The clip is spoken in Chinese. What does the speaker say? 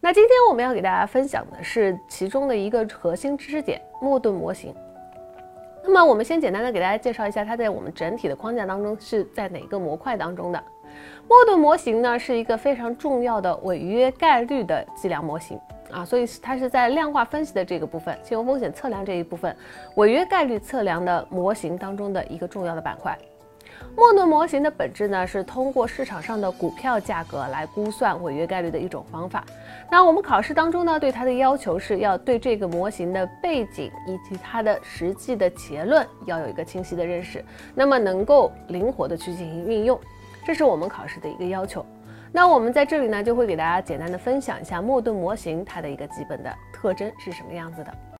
那今天我们要给大家分享的是其中的一个核心知识点——莫顿模型。那么我们先简单的给大家介绍一下，它在我们整体的框架当中是在哪个模块当中的。莫顿模型呢是一个非常重要的违约概率的计量模型啊，所以它是在量化分析的这个部分，金融风险测量这一部分，违约概率测量的模型当中的一个重要的板块。莫顿模型的本质呢，是通过市场上的股票价格来估算违约概率的一种方法。那我们考试当中呢，对它的要求是要对这个模型的背景以及它的实际的结论要有一个清晰的认识，那么能够灵活的去进行运用，这是我们考试的一个要求。那我们在这里呢，就会给大家简单的分享一下莫顿模型它的一个基本的特征是什么样子的。